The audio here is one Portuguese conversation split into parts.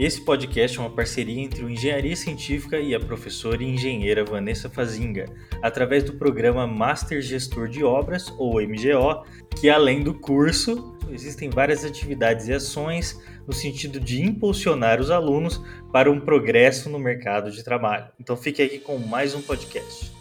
Esse podcast é uma parceria entre o Engenharia Científica e a professora e engenheira Vanessa Fazinga, através do programa Master Gestor de Obras, ou MGO, que além do curso, existem várias atividades e ações no sentido de impulsionar os alunos para um progresso no mercado de trabalho. Então fique aqui com mais um podcast.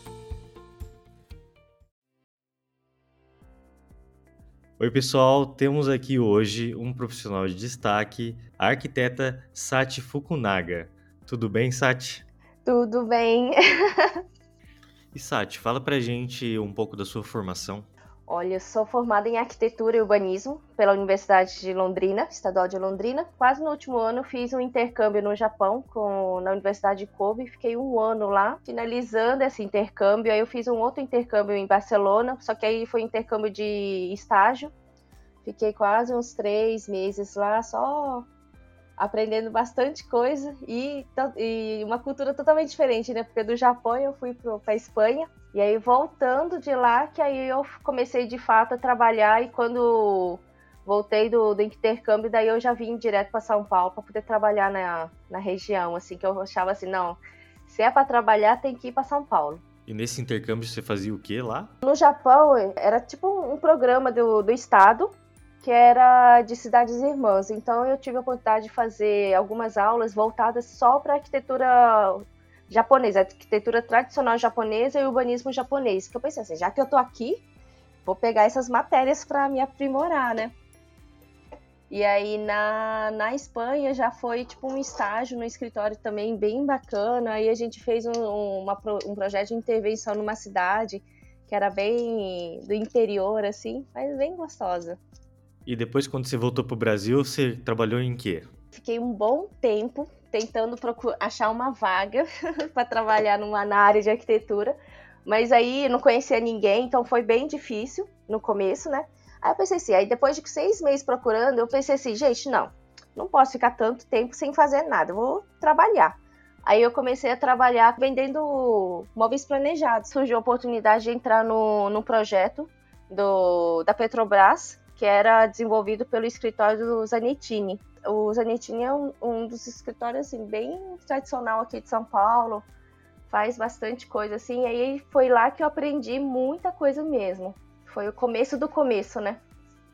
Oi, pessoal. Temos aqui hoje um profissional de destaque, a arquiteta Sati Fukunaga. Tudo bem, Sati? Tudo bem. e Sati, fala pra gente um pouco da sua formação. Olha, sou formada em arquitetura e urbanismo pela Universidade de Londrina, Estadual de Londrina. Quase no último ano fiz um intercâmbio no Japão com, na Universidade de Kobe. Fiquei um ano lá, finalizando esse intercâmbio. Aí eu fiz um outro intercâmbio em Barcelona, só que aí foi intercâmbio de estágio. Fiquei quase uns três meses lá, só aprendendo bastante coisa e, e uma cultura totalmente diferente, né? Porque do Japão eu fui para a Espanha e aí voltando de lá que aí eu comecei de fato a trabalhar e quando voltei do, do intercâmbio daí eu já vim direto para São Paulo para poder trabalhar na, na região, assim que eu achava assim não, se é para trabalhar tem que ir para São Paulo. E nesse intercâmbio você fazia o que lá? No Japão era tipo um programa do, do estado que era de cidades irmãs. Então eu tive a oportunidade de fazer algumas aulas voltadas só para arquitetura japonesa, arquitetura tradicional japonesa e urbanismo japonês. Que eu pensei assim, já que eu tô aqui, vou pegar essas matérias para me aprimorar, né? E aí na, na Espanha já foi tipo um estágio no escritório também bem bacana. Aí a gente fez um, uma, um projeto de intervenção numa cidade que era bem do interior, assim, mas bem gostosa. E depois, quando você voltou para o Brasil, você trabalhou em quê? Fiquei um bom tempo tentando achar uma vaga para trabalhar numa, na área de arquitetura, mas aí não conhecia ninguém, então foi bem difícil no começo, né? Aí eu pensei assim, aí depois de seis meses procurando, eu pensei assim, gente, não, não posso ficar tanto tempo sem fazer nada, vou trabalhar. Aí eu comecei a trabalhar vendendo móveis planejados. Surgiu a oportunidade de entrar no, no projeto do, da Petrobras, que era desenvolvido pelo escritório do Zanettini. O Zanettini é um, um dos escritórios assim, bem tradicional aqui de São Paulo, faz bastante coisa assim, e aí foi lá que eu aprendi muita coisa mesmo. Foi o começo do começo, né?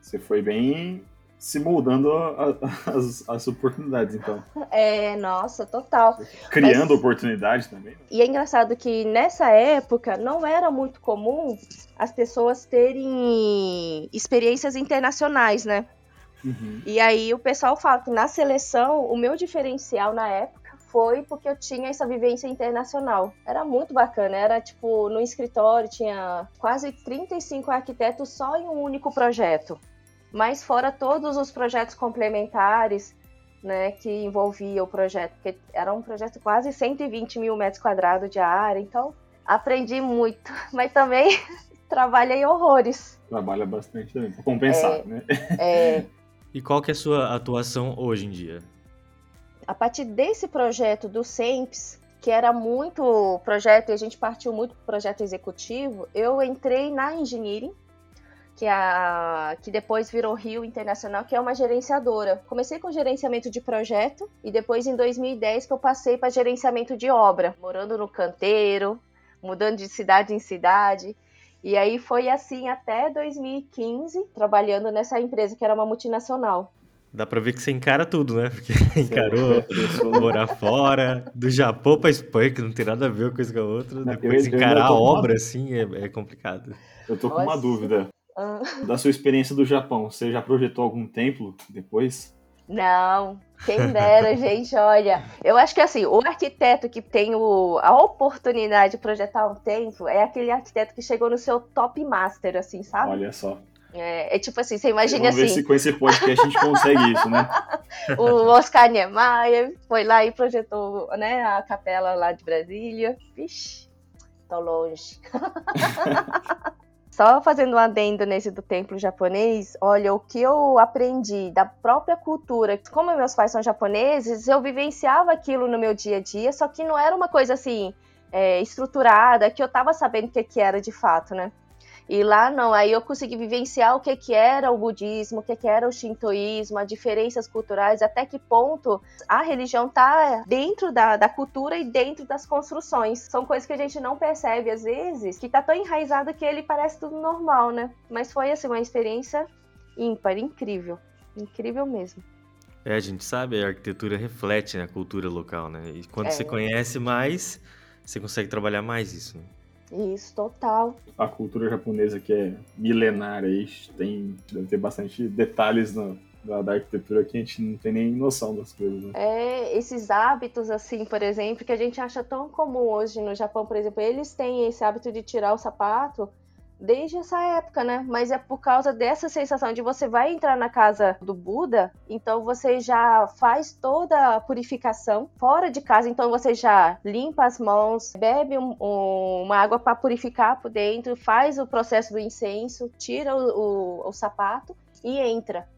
Você foi bem se moldando as, oportunidades, então. É, nossa, total. Criando Mas, oportunidades também. Né? E é engraçado que nessa época não era muito comum as pessoas terem experiências internacionais, né? Uhum. E aí o pessoal fala que na seleção, o meu diferencial na época foi porque eu tinha essa vivência internacional. Era muito bacana, era tipo, no escritório tinha quase 35 arquitetos só em um único projeto mas fora todos os projetos complementares né, que envolvia o projeto, porque era um projeto quase 120 mil metros quadrados de área, então aprendi muito, mas também trabalhei horrores. Trabalha bastante também, para compensar, é, né? É... E qual que é a sua atuação hoje em dia? A partir desse projeto do SEMPS, que era muito projeto, e a gente partiu muito para projeto executivo, eu entrei na engineering, que, é a, que depois virou Rio Internacional, que é uma gerenciadora. Comecei com gerenciamento de projeto e depois em 2010 que eu passei para gerenciamento de obra, morando no canteiro, mudando de cidade em cidade. E aí foi assim até 2015, trabalhando nessa empresa que era uma multinacional. Dá pra ver que você encara tudo, né? Porque encarou morar fora, do Japão pra Espanha, que não tem nada a ver uma coisa com a outra. Depois eu, eu encarar a obra, uma... assim, é, é, complicado. Eu tô com Nossa. uma dúvida. Ah. Da sua experiência do Japão, você já projetou algum templo depois? Não, quem dera, gente, olha. Eu acho que assim, o arquiteto que tem o, a oportunidade de projetar um templo é aquele arquiteto que chegou no seu top master, assim, sabe? Olha só. É, é tipo assim, você imagina Vamos assim. Vamos ver se com esse podcast a gente consegue isso, né? o Oscar Niemeyer foi lá e projetou né, a capela lá de Brasília. Vixe, tô longe. Só fazendo um adendo nesse do templo japonês, olha, o que eu aprendi da própria cultura, como meus pais são japoneses, eu vivenciava aquilo no meu dia a dia, só que não era uma coisa assim, é, estruturada, que eu tava sabendo o que, que era de fato, né? E lá não, aí eu consegui vivenciar o que, que era o budismo, o que, que era o shintoísmo, as diferenças culturais, até que ponto a religião está dentro da, da cultura e dentro das construções. São coisas que a gente não percebe às vezes, que está tão enraizado que ele parece tudo normal, né? Mas foi assim uma experiência ímpar, incrível. Incrível mesmo. É, a gente sabe, a arquitetura reflete a cultura local, né? E quando é. você conhece mais, você consegue trabalhar mais isso, né? Isso, total. A cultura japonesa que é milenária aí, tem, deve ter bastante detalhes no, da, da, arquitetura que a gente não tem nem noção das coisas. Né? É, esses hábitos, assim, por exemplo, que a gente acha tão comum hoje no Japão, por exemplo, eles têm esse hábito de tirar o sapato desde essa época, né? Mas é por causa dessa sensação de você vai entrar na casa do Buda, então você já faz toda a purificação fora de casa, então você já limpa as mãos, bebe um, um, uma água para purificar por dentro, faz o processo do incenso, tira o, o, o sapato e entra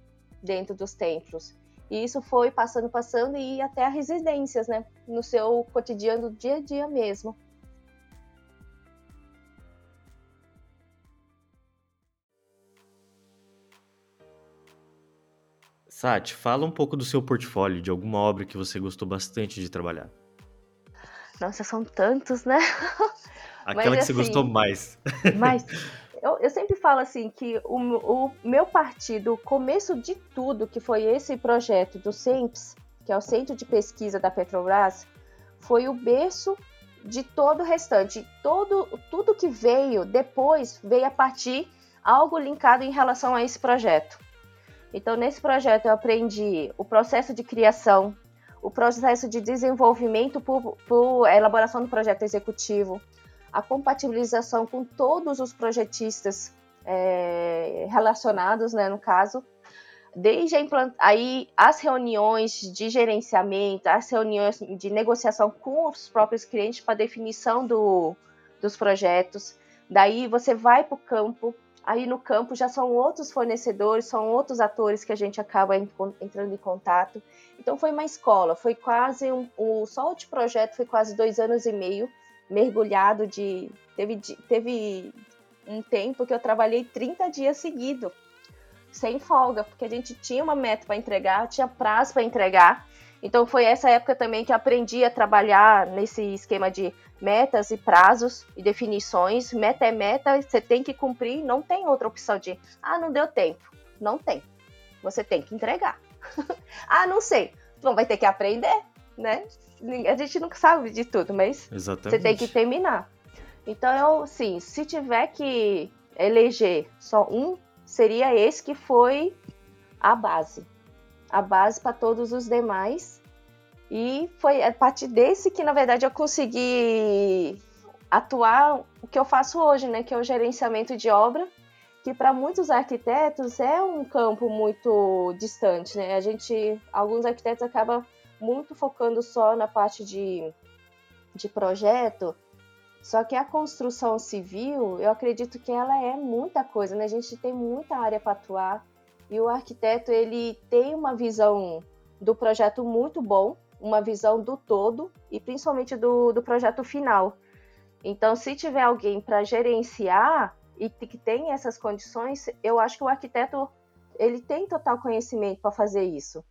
dentro dos templos. E isso foi passando, passando e até as residências, né? No seu cotidiano, dia a dia mesmo. Sati, fala um pouco do seu portfólio, de alguma obra que você gostou bastante de trabalhar. Nossa, são tantos, né? Aquela Mas, que você gostou assim, mais. Mas eu, eu, sempre falo assim que o, o, meu partido, o começo de tudo, que foi esse projeto do CEMPS, que é o Centro de Pesquisa da Petrobras, foi o berço de todo o restante. Todo, tudo que veio depois veio a partir algo linkado em relação a esse projeto. Então, nesse projeto, eu aprendi o processo de criação, o processo de desenvolvimento por elaboração do projeto executivo, a compatibilização com todos os projetistas é, relacionados, né, no caso, desde a implant... aí as reuniões de gerenciamento, as reuniões de negociação com os próprios clientes para definição do, dos projetos. Daí você vai para o campo, Aí no campo já são outros fornecedores, são outros atores que a gente acaba entrando em contato. Então foi uma escola, foi quase um, o só o projeto foi quase dois anos e meio mergulhado de teve teve um tempo que eu trabalhei 30 dias seguidos sem folga, porque a gente tinha uma meta para entregar, tinha prazo para entregar. Então foi essa época também que aprendi a trabalhar nesse esquema de metas e prazos e definições. Meta é meta, você tem que cumprir, não tem outra opção de, ah, não deu tempo. Não tem. Você tem que entregar. ah, não sei. Então vai ter que aprender, né? A gente nunca sabe de tudo, mas Exatamente. você tem que terminar. Então, eu, sim, se tiver que eleger só um, seria esse que foi a base. A base para todos os demais e foi a partir desse que, na verdade, eu consegui atuar o que eu faço hoje, né? Que é o gerenciamento de obra, que para muitos arquitetos é um campo muito distante, né? A gente, alguns arquitetos acabam muito focando só na parte de, de projeto, só que a construção civil, eu acredito que ela é muita coisa, né? A gente tem muita área para atuar e o arquiteto ele tem uma visão do projeto muito bom, uma visão do todo e principalmente do, do projeto final. Então, se tiver alguém para gerenciar e que tem essas condições, eu acho que o arquiteto ele tem total conhecimento para fazer isso.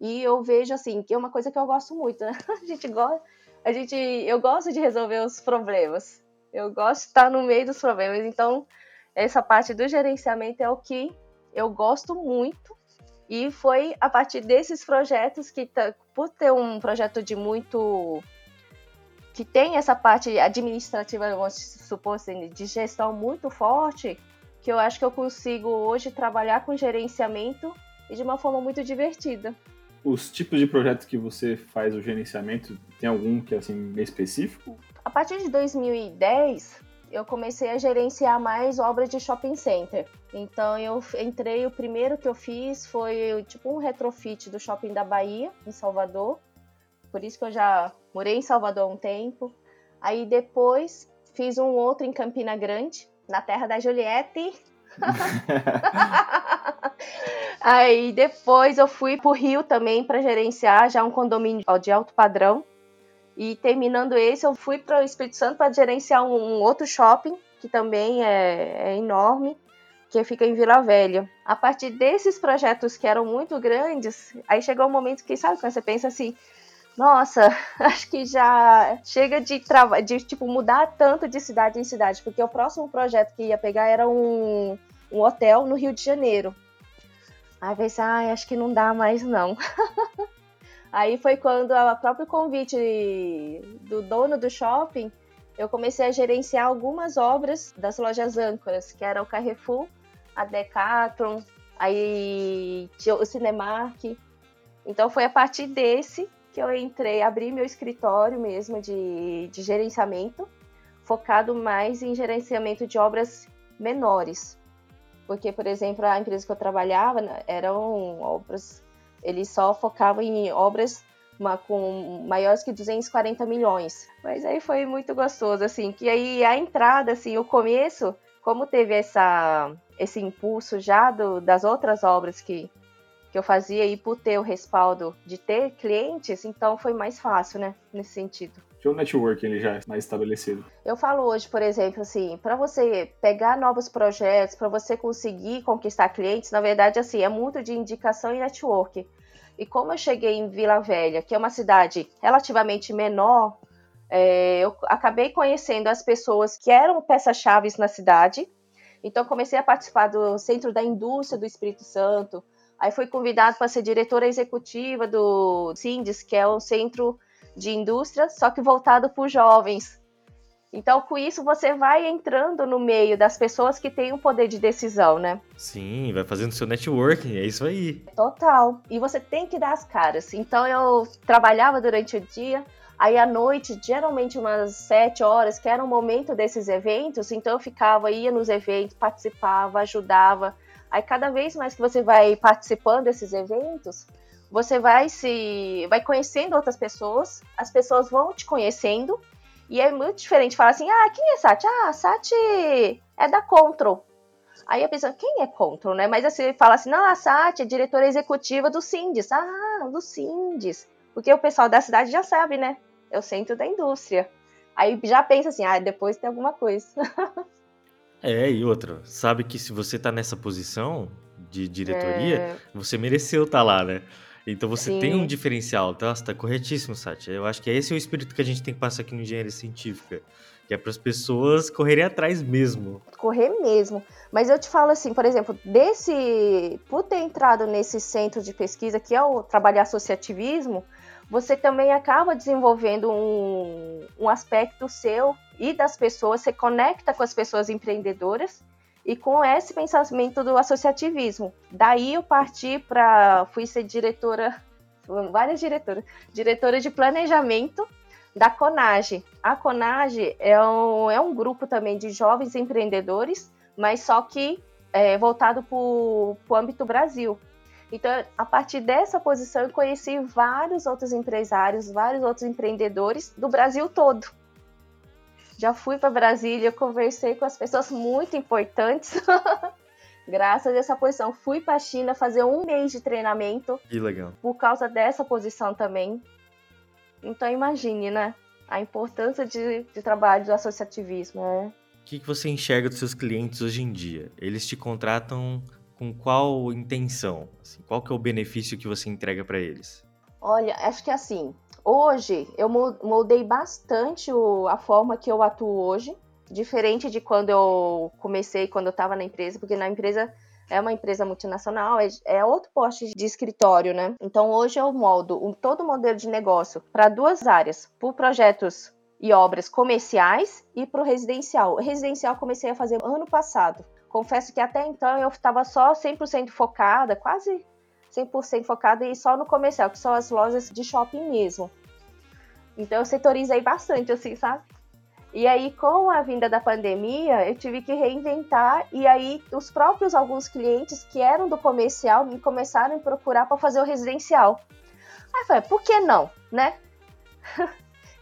E eu vejo assim que é uma coisa que eu gosto muito. Né? A gente gosta, a gente, eu gosto de resolver os problemas. Eu gosto de estar no meio dos problemas. Então, essa parte do gerenciamento é o que eu gosto muito e foi a partir desses projetos que, por ter um projeto de muito. que tem essa parte administrativa, vamos supor assim, de gestão muito forte, que eu acho que eu consigo hoje trabalhar com gerenciamento e de uma forma muito divertida. Os tipos de projetos que você faz o gerenciamento, tem algum que é assim específico? A partir de 2010, eu comecei a gerenciar mais obras de shopping center. Então eu entrei, o primeiro que eu fiz foi tipo um retrofit do shopping da Bahia, em Salvador. Por isso que eu já morei em Salvador há um tempo. Aí depois fiz um outro em Campina Grande, na terra da Juliette. Aí depois eu fui pro Rio também para gerenciar já um condomínio de alto padrão. E terminando esse, eu fui para o Espírito Santo para gerenciar um, outro shopping, que também é, é enorme, que fica em Vila Velha. A partir desses projetos que eram muito grandes, aí chegou um momento que, sabe, quando você pensa assim, nossa, acho que já chega de, de tipo, mudar tanto de cidade em cidade, porque o próximo projeto que ia pegar era um, um hotel no Rio de Janeiro. Aí pensei, ah, acho que não dá mais não. Aí foi quando o próprio convite do dono do shopping, eu comecei a gerenciar algumas obras das lojas âncoras, que era o Carrefour, a Decathlon, aí o Cinemark. Então foi a partir desse que eu entrei, abri meu escritório mesmo de, de gerenciamento, focado mais em gerenciamento de obras menores. Porque, por exemplo, a empresa que eu trabalhava né, eram obras, eles só focavam em obras uma, com maiores que 240 milhões. Mas aí foi muito gostoso, assim, que aí a entrada, assim, o começo, como teve essa, esse impulso já do, das outras obras que, que eu fazia e por ter o respaldo de ter clientes, então foi mais fácil, né, nesse sentido. Tinha um networking ele já mais estabelecido. Eu falo hoje, por exemplo, assim, para você pegar novos projetos, para você conseguir conquistar clientes, na verdade, assim, é muito de indicação e network. E como eu cheguei em Vila Velha, que é uma cidade relativamente menor, é, eu acabei conhecendo as pessoas que eram peças-chave na cidade. Então, comecei a participar do Centro da Indústria do Espírito Santo, Aí fui convidado para ser diretora executiva do Sindes, que é um centro de indústria, só que voltado para os jovens. Então, com isso, você vai entrando no meio das pessoas que têm o poder de decisão, né? Sim, vai fazendo seu networking, é isso aí. Total. E você tem que dar as caras. Então, eu trabalhava durante o dia, aí à noite, geralmente umas sete horas, que era o momento desses eventos, então eu ficava, ia nos eventos, participava, ajudava. Aí cada vez mais que você vai participando desses eventos, você vai se vai conhecendo outras pessoas, as pessoas vão te conhecendo, e é muito diferente falar assim: "Ah, quem é Sati? Ah, Sati é da Control". Aí a pessoa, quem é Control, né? Mas você fala assim: "Não, a Sati é diretora executiva do Sindes". Ah, do Sindes. Porque o pessoal da cidade já sabe, né? É o centro da indústria. Aí já pensa assim: "Ah, depois tem alguma coisa". É, e outra, sabe que se você tá nessa posição de diretoria, é... você mereceu estar tá lá, né? Então você Sim. tem um diferencial. Tá, tá corretíssimo, Sati. Eu acho que esse é o espírito que a gente tem que passar aqui no Engenharia Científica. Que é para as pessoas correrem atrás mesmo. Correr mesmo. Mas eu te falo assim, por exemplo, desse. Por ter entrado nesse centro de pesquisa, que é o trabalhar associativismo, você também acaba desenvolvendo um, um aspecto seu e das pessoas, você conecta com as pessoas empreendedoras e com esse pensamento do associativismo. Daí eu parti para, fui ser diretora, várias diretoras, diretora de planejamento da Conage. A Conage é um, é um grupo também de jovens empreendedores, mas só que é, voltado para o âmbito Brasil. Então, a partir dessa posição, eu conheci vários outros empresários, vários outros empreendedores do Brasil todo. Já fui para Brasília, conversei com as pessoas muito importantes. Graças a essa posição, fui para a China fazer um mês de treinamento. Que legal. Por causa dessa posição também. Então imagine, né? A importância de, de trabalho do associativismo. Né? O que, que você enxerga dos seus clientes hoje em dia? Eles te contratam com qual intenção? Assim, qual que é o benefício que você entrega para eles? Olha, acho que assim, hoje eu moldei bastante o, a forma que eu atuo hoje, diferente de quando eu comecei, quando eu estava na empresa, porque na empresa é uma empresa multinacional, é, é outro poste de escritório, né? Então hoje eu moldo um, todo o modelo de negócio para duas áreas, por projetos e obras comerciais e para o residencial. O residencial comecei a fazer ano passado. Confesso que até então eu estava só 100% focada, quase 100% focada e só no comercial, que são as lojas de shopping mesmo. Então eu setorizei bastante, assim, sabe? E aí, com a vinda da pandemia, eu tive que reinventar, e aí os próprios alguns clientes que eram do comercial me começaram a procurar para fazer o residencial. Aí eu falei, por que não, né?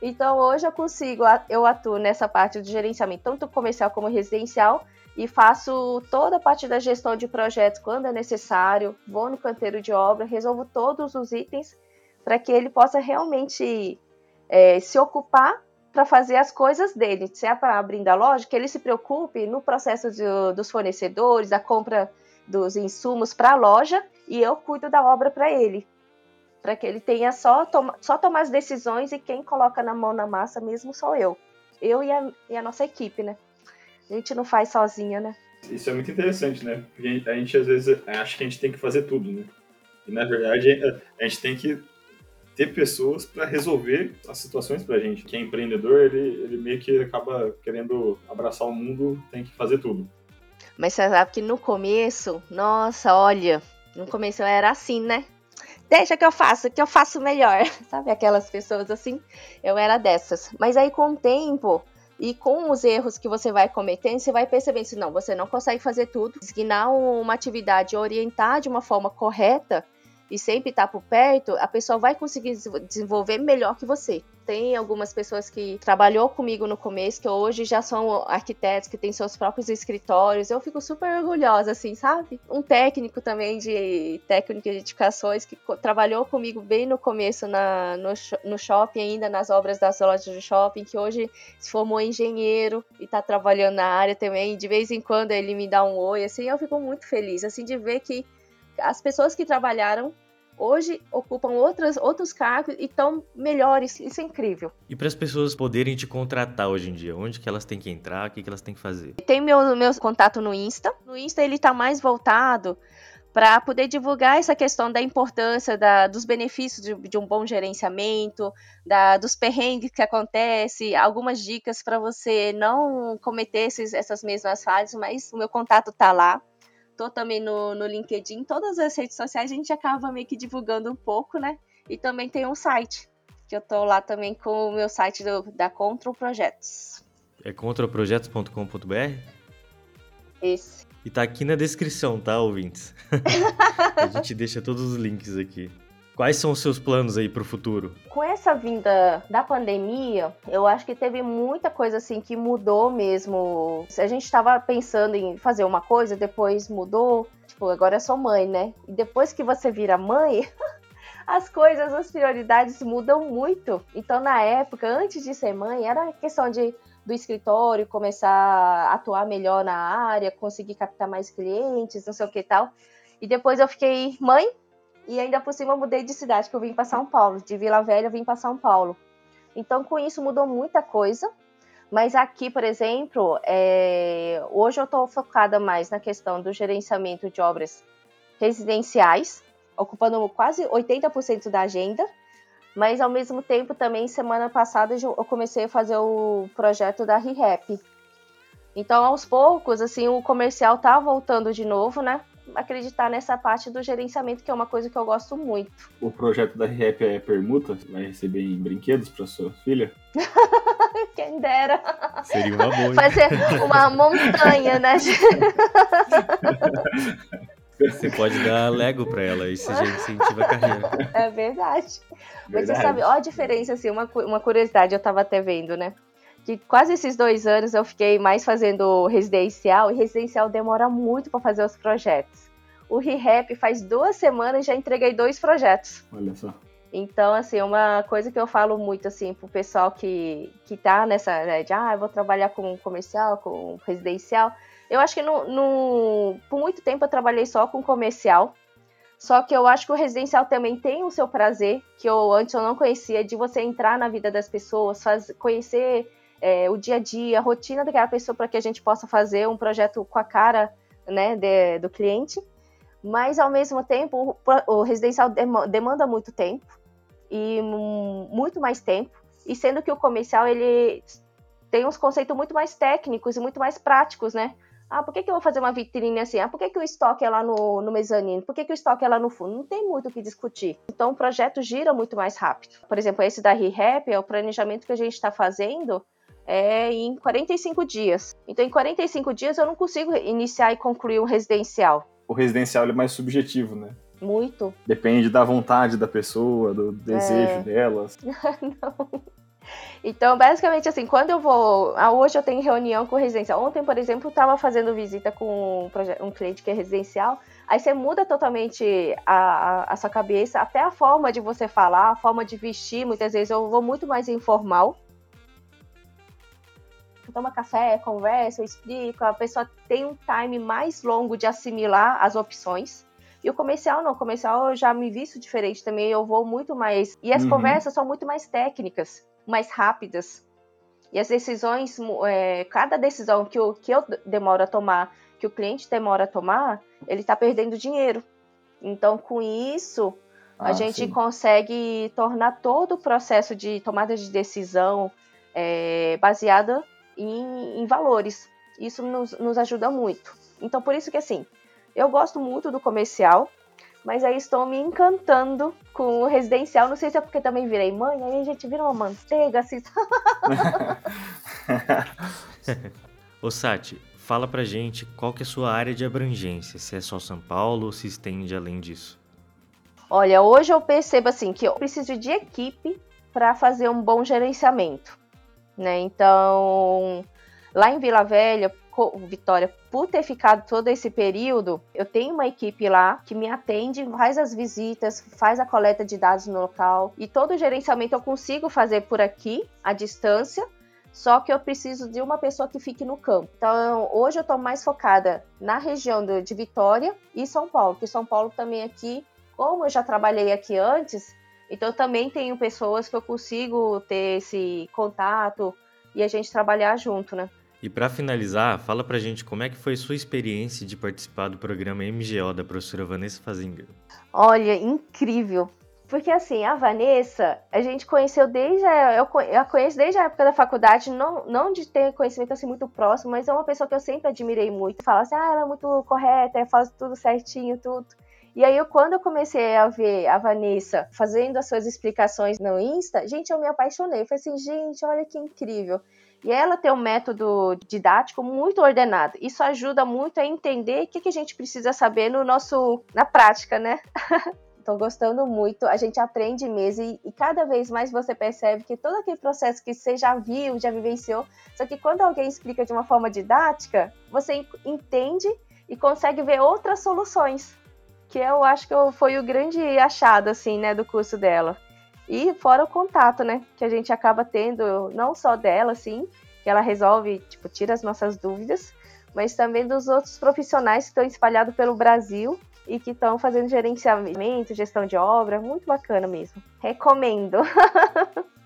então hoje eu consigo, eu atuo nessa parte de gerenciamento, tanto comercial como residencial, e faço toda a parte da gestão de projetos quando é necessário, vou no canteiro de obra, resolvo todos os itens para que ele possa realmente é, se ocupar para fazer as coisas dele. Se é para abrindo a loja, que ele se preocupe no processo de, dos fornecedores, a compra dos insumos para a loja e eu cuido da obra para ele. Para que ele tenha só, toma, só tomar as decisões e quem coloca na mão na massa mesmo sou eu. Eu e a, e a nossa equipe, né? A gente não faz sozinha, né? Isso é muito interessante, né? Porque a gente, às vezes acha que a gente tem que fazer tudo, né? E na verdade a gente tem que ter pessoas para resolver as situações para a gente. Quem é empreendedor, ele, ele meio que acaba querendo abraçar o mundo, tem que fazer tudo. Mas você sabe que no começo, nossa, olha, no começo eu era assim, né? Deixa que eu faço, que eu faço melhor. Sabe aquelas pessoas assim? Eu era dessas. Mas aí com o tempo e com os erros que você vai cometendo, você vai percebendo se não, você não consegue fazer tudo. Designar uma atividade, orientar de uma forma correta e sempre estar tá por perto, a pessoa vai conseguir desenvolver melhor que você. Tem algumas pessoas que trabalhou comigo no começo, que hoje já são arquitetos, que têm seus próprios escritórios. Eu fico super orgulhosa, assim, sabe? Um técnico também de técnica de edificações que trabalhou comigo bem no começo na, no, no shopping, ainda nas obras das lojas de shopping, que hoje se formou engenheiro e está trabalhando na área também. De vez em quando ele me dá um oi, assim, eu fico muito feliz, assim, de ver que as pessoas que trabalharam hoje ocupam outras, outros cargos e estão melhores. Isso é incrível. E para as pessoas poderem te contratar hoje em dia, onde que elas têm que entrar, o que, que elas têm que fazer? Tem meu, meu contato no Insta. No Insta ele está mais voltado para poder divulgar essa questão da importância da, dos benefícios de, de, um bom gerenciamento, da, dos perrengues que acontece, algumas dicas para você não cometer esses, essas mesmas falhas, mas o meu contato está lá tô também no, no LinkedIn, todas as redes sociais a gente acaba meio que divulgando um pouco, né? E também tem um site, que eu tô lá também com o meu site do, da Control Projetos. É controlprojetos.com.br? Esse. E tá aqui na descrição, tá, ouvintes? a gente deixa todos os links aqui. Quais são os seus planos aí para o futuro? Com essa vinda da pandemia, eu acho que teve muita coisa assim que mudou mesmo. A gente estava pensando em fazer uma coisa, depois mudou. Tipo, agora eu sou mãe, né? E depois que você vira mãe, as coisas, as prioridades mudam muito. Então, na época, antes de ser mãe, era questão de do escritório começar a atuar melhor na área, conseguir captar mais clientes, não sei o que tal. E depois eu fiquei mãe, e ainda por cima mudei de cidade, que eu vim para São Paulo. De Vila Velha eu vim para São Paulo. Então com isso mudou muita coisa. Mas aqui, por exemplo, é... hoje eu estou focada mais na questão do gerenciamento de obras residenciais, ocupando quase 80% da agenda. Mas ao mesmo tempo também semana passada eu comecei a fazer o projeto da ReHap. Então aos poucos assim o comercial tá voltando de novo, né? Acreditar nessa parte do gerenciamento, que é uma coisa que eu gosto muito. O projeto da REP é permuta? Vai receber em brinquedos para sua filha? Quem dera. Seria uma boa. Fazer uma montanha, né? Você pode dar Lego para ela, isso já incentiva a carreira. É verdade. verdade. Mas você sabe, ó a diferença, assim, uma, uma curiosidade, eu tava até vendo, né? Que quase esses dois anos eu fiquei mais fazendo residencial, e residencial demora muito para fazer os projetos. O ReHap faz duas semanas já entreguei dois projetos. Olha só. Então, assim, uma coisa que eu falo muito, assim, pro pessoal que, que tá nessa, né, de, ah, eu vou trabalhar com comercial, com residencial. Eu acho que no, no, por muito tempo eu trabalhei só com comercial. Só que eu acho que o residencial também tem o seu prazer, que eu antes eu não conhecia, de você entrar na vida das pessoas, faz, conhecer é, o dia a dia, a rotina daquela pessoa para que a gente possa fazer um projeto com a cara né, de, do cliente. Mas, ao mesmo tempo, o, o residencial demanda muito tempo e muito mais tempo. E sendo que o comercial ele tem uns conceitos muito mais técnicos e muito mais práticos, né? Ah, por que, que eu vou fazer uma vitrine assim? Ah, por que, que o estoque é lá no, no mezanino? Por que, que o estoque é lá no fundo? Não tem muito o que discutir. Então o projeto gira muito mais rápido. Por exemplo, esse da ReHap é o planejamento que a gente está fazendo é em 45 dias. Então, em 45 dias eu não consigo iniciar e concluir um residencial. O residencial é mais subjetivo, né? Muito. Depende da vontade da pessoa, do desejo é... delas. não. Então, basicamente, assim, quando eu vou. Ah, hoje eu tenho reunião com residencial. Ontem, por exemplo, eu estava fazendo visita com um, um cliente que é residencial. Aí você muda totalmente a, a, a, sua cabeça, até a forma de você falar, a forma de vestir. Muitas vezes eu vou muito mais informal toma café, conversa, eu explico, a pessoa tem um time mais longo de assimilar as opções. E o comercial não, o comercial eu já me visto diferente também, eu vou muito mais. E as uhum. conversas são muito mais técnicas, mais rápidas. E as decisões, é, cada decisão que eu, que eu demoro a tomar, que o cliente demora a tomar, ele está perdendo dinheiro. Então, com isso, ah, a gente sim. consegue tornar todo o processo de tomada de decisão é, baseada em, em, valores. Isso nos, nos ajuda muito. Então, por isso que, assim, eu gosto muito do comercial, mas aí estou me encantando com o residencial. Não sei se é porque também virei mãe, aí a gente vira uma manteiga assim. Ô Sati, fala pra gente qual que é a sua área de abrangência, se é só São Paulo ou se estende além disso. Olha, hoje eu percebo assim que eu preciso de equipe para fazer um bom gerenciamento, né? Então, lá em Vila Velha, Vitória, por ter ficado todo esse período, eu tenho uma equipe lá que me atende, faz as visitas, faz a coleta de dados no local e todo o gerenciamento eu consigo fazer por aqui, à distância. Só que eu preciso de uma pessoa que fique no campo. Então, hoje eu estou mais focada na região de Vitória e São Paulo, porque São Paulo também aqui, como eu já trabalhei aqui antes, então também tenho pessoas que eu consigo ter esse contato e a gente trabalhar junto, né? E para finalizar, fala pra gente como é que foi sua experiência de participar do programa MGO da professora Vanessa Fazinga. Olha, incrível. Porque assim, a Vanessa, a gente conheceu desde a, eu, a conheço desde a época da faculdade, não, não de ter conhecimento assim muito próximo, mas é uma pessoa que eu sempre admirei muito. Fala assim, ah, ela é muito correta, faz tudo certinho, tudo. E aí, quando eu comecei a ver a Vanessa fazendo as suas explicações no Insta, gente, eu me apaixonei. Eu falei assim, gente, olha que incrível. E ela tem um método didático muito ordenado. Isso ajuda muito a entender o que, que a gente precisa saber no nosso na prática, né? Estou gostando muito, a gente aprende mesmo e, e, cada vez mais você percebe que todo aquele processo que você já viu, já vivenciou, só que quando alguém explica de uma forma didática, você entende e consegue ver outras soluções, que eu acho que foi o grande achado assim, né, do curso dela. E fora o contato, né? Que a gente acaba tendo, não só dela, assim, que ela resolve, tipo, tira as nossas dúvidas, mas também dos outros profissionais que estão espalhados pelo Brasil e que estão fazendo gerenciamento, gestão de obra, muito bacana mesmo. Recomendo.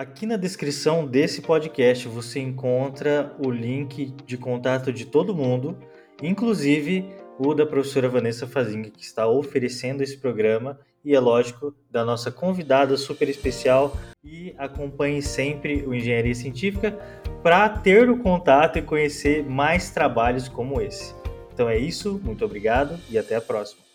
Aqui na descrição desse podcast você encontra o link de contato de todo mundo, inclusive o da professora Vanessa Fazinga, que está oferecendo esse programa, e é lógico, da nossa convidada super especial. E acompanhe sempre o Engenharia Científica para ter o contato e conhecer mais trabalhos como esse. Então é isso, muito obrigado e até a próxima.